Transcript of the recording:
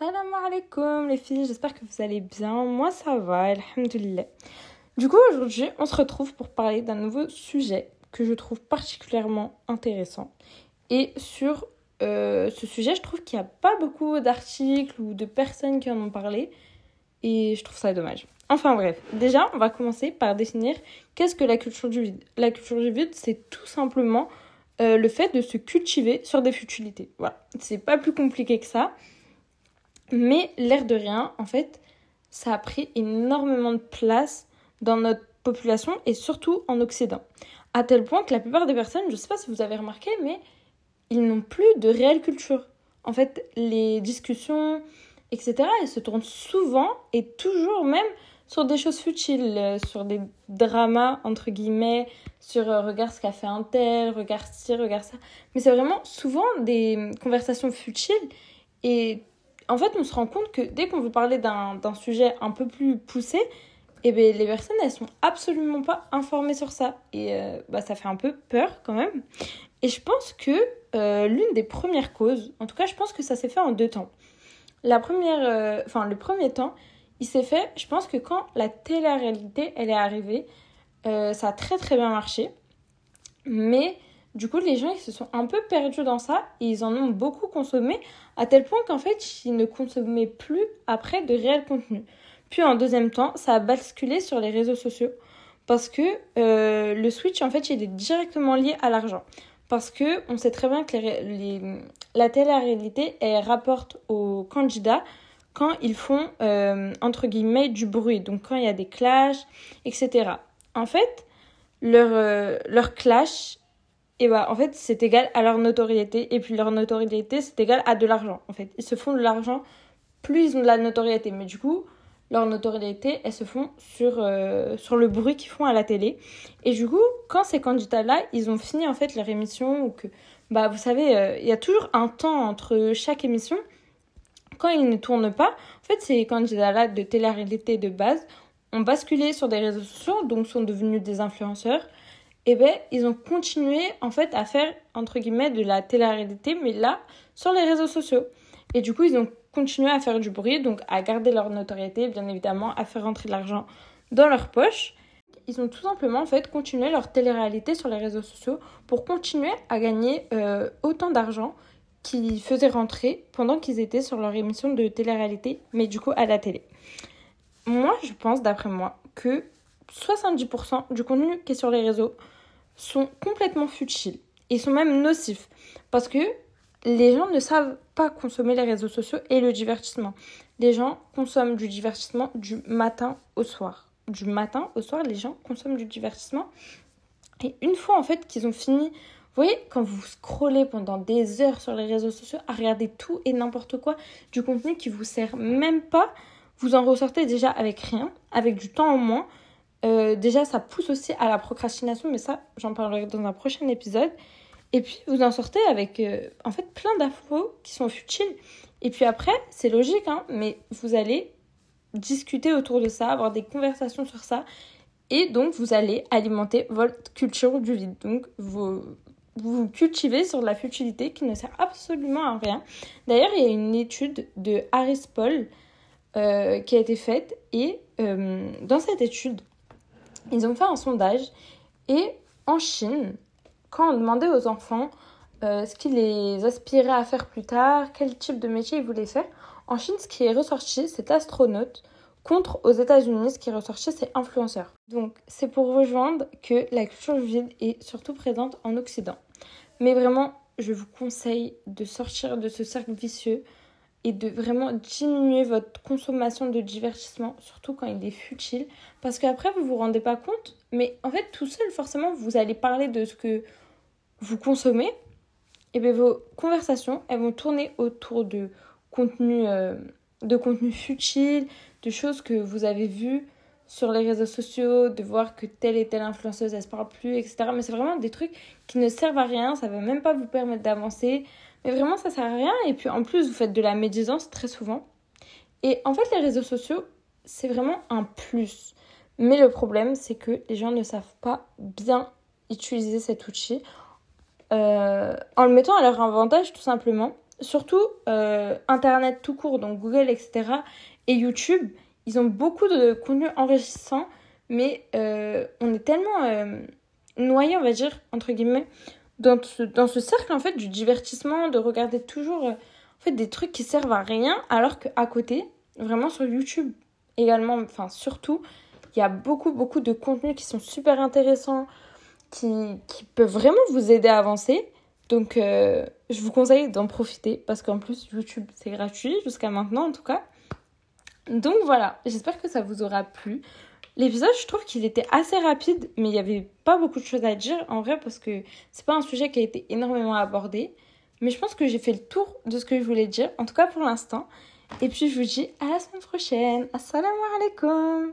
Salam alaikum les filles, j'espère que vous allez bien. Moi ça va, alhamdulillah. Du coup aujourd'hui on se retrouve pour parler d'un nouveau sujet que je trouve particulièrement intéressant. Et sur euh, ce sujet je trouve qu'il n'y a pas beaucoup d'articles ou de personnes qui en ont parlé. Et je trouve ça dommage. Enfin bref, déjà on va commencer par définir qu'est-ce que la culture du vide. La culture du vide c'est tout simplement euh, le fait de se cultiver sur des futilités. Voilà, c'est pas plus compliqué que ça. Mais l'air de rien, en fait, ça a pris énormément de place dans notre population et surtout en Occident. À tel point que la plupart des personnes, je sais pas si vous avez remarqué, mais ils n'ont plus de réelle culture. En fait, les discussions, etc., elles se tournent souvent et toujours même sur des choses futiles, euh, sur des dramas, entre guillemets, sur euh, regarde ce qu'a fait un tel, regarde ci, regarde ça. Mais c'est vraiment souvent des conversations futiles. Et en fait, on se rend compte que dès qu'on veut parler d'un sujet un peu plus poussé, eh bien, les personnes, elles sont absolument pas informées sur ça. Et euh, bah, ça fait un peu peur quand même. Et je pense que l'une des premières causes, en tout cas, je pense que ça s'est fait en deux temps. La première, enfin, le premier temps, il s'est fait, je pense que quand la télé-réalité, elle est arrivée, euh, ça a très très bien marché. Mais du coup, les gens, ils se sont un peu perdus dans ça et ils en ont beaucoup consommé à tel point qu'en fait, ils ne consommaient plus après de réel contenu. Puis en deuxième temps, ça a basculé sur les réseaux sociaux parce que euh, le switch, en fait, il est directement lié à l'argent. Parce que on sait très bien que la télé-réalité, elle rapporte aux candidats quand ils font, euh, entre guillemets, du bruit. Donc quand il y a des clashs, etc. En fait, leur, euh, leur clash, et bah, en fait, c'est égal à leur notoriété. Et puis leur notoriété, c'est égal à de l'argent. En fait, ils se font de l'argent, plus ils ont de la notoriété. Mais du coup, leur notoriété, elles se font sur, euh, sur le bruit qu'ils font à la télé. Et du coup, quand ces candidats-là, ils ont fini en fait leur émission, ou que, bah, vous savez, il y a toujours un temps entre chaque émission quand ils ne tournent pas, en fait, ces candidats-là de télé-réalité de base ont basculé sur des réseaux sociaux, donc sont devenus des influenceurs. Et ben, ils ont continué en fait à faire entre guillemets de la télé-réalité, mais là sur les réseaux sociaux. Et du coup, ils ont continué à faire du bruit, donc à garder leur notoriété, bien évidemment, à faire rentrer de l'argent dans leur poche. Ils ont tout simplement en fait continué leur télé-réalité sur les réseaux sociaux pour continuer à gagner euh, autant d'argent qui faisaient rentrer pendant qu'ils étaient sur leur émission de télé-réalité, mais du coup à la télé. Moi, je pense, d'après moi, que 70% du contenu qui est sur les réseaux sont complètement futiles et sont même nocifs parce que les gens ne savent pas consommer les réseaux sociaux et le divertissement. Les gens consomment du divertissement du matin au soir. Du matin au soir, les gens consomment du divertissement. Et une fois en fait qu'ils ont fini vous voyez, quand vous scrollez pendant des heures sur les réseaux sociaux à regarder tout et n'importe quoi, du contenu qui vous sert même pas, vous en ressortez déjà avec rien, avec du temps en moins. Euh, déjà, ça pousse aussi à la procrastination, mais ça, j'en parlerai dans un prochain épisode. Et puis, vous en sortez avec, euh, en fait, plein d'infos qui sont futiles. Et puis après, c'est logique, hein, mais vous allez discuter autour de ça, avoir des conversations sur ça. Et donc, vous allez alimenter votre culture du vide. Donc, vos, vous cultivez sur de la futilité qui ne sert absolument à rien. D'ailleurs, il y a une étude de Harris Paul euh, qui a été faite et dans cette étude, ils ont fait un sondage et en Chine, quand on demandait aux enfants euh, ce qu'ils aspiraient à faire plus tard, quel type de métier ils voulaient faire, en Chine, ce qui est ressorti, c'est astronaute, contre aux États-Unis, ce qui est ressorti, c'est influenceur. Donc, c'est pour rejoindre que la culture vide est surtout présente en Occident. Mais vraiment, je vous conseille de sortir de ce cercle vicieux et de vraiment diminuer votre consommation de divertissement, surtout quand il est futile, parce qu'après vous vous rendez pas compte, mais en fait tout seul forcément vous allez parler de ce que vous consommez, et bien vos conversations elles vont tourner autour de contenu, euh, de contenu futile, de choses que vous avez vues sur les réseaux sociaux, de voir que telle et telle influenceuse, elle se parle plus, etc. Mais c'est vraiment des trucs qui ne servent à rien, ça va même pas vous permettre d'avancer. Mais vraiment, ça sert à rien. Et puis en plus, vous faites de la médisance très souvent. Et en fait, les réseaux sociaux, c'est vraiment un plus. Mais le problème, c'est que les gens ne savent pas bien utiliser cet outil euh, en le mettant à leur avantage, tout simplement. surtout euh, Internet tout court, donc Google, etc. et YouTube, ils ont beaucoup de contenu enrichissant, mais euh, on est tellement noyé, on va dire, entre guillemets, dans ce, dans ce cercle en fait du divertissement, de regarder toujours en fait, des trucs qui servent à rien, alors qu'à côté, vraiment sur YouTube également, enfin surtout, il y a beaucoup, beaucoup de contenus qui sont super intéressants, qui, qui peuvent vraiment vous aider à avancer. Donc, euh, je vous conseille d'en profiter parce qu'en plus, YouTube, c'est gratuit jusqu'à maintenant en tout cas. Donc voilà, j'espère que ça vous aura plu. L'épisode, je trouve qu'il était assez rapide, mais il n'y avait pas beaucoup de choses à dire en vrai parce que c'est pas un sujet qui a été énormément abordé. Mais je pense que j'ai fait le tour de ce que je voulais dire, en tout cas pour l'instant. Et puis je vous dis à la semaine prochaine. Assalamu alaikum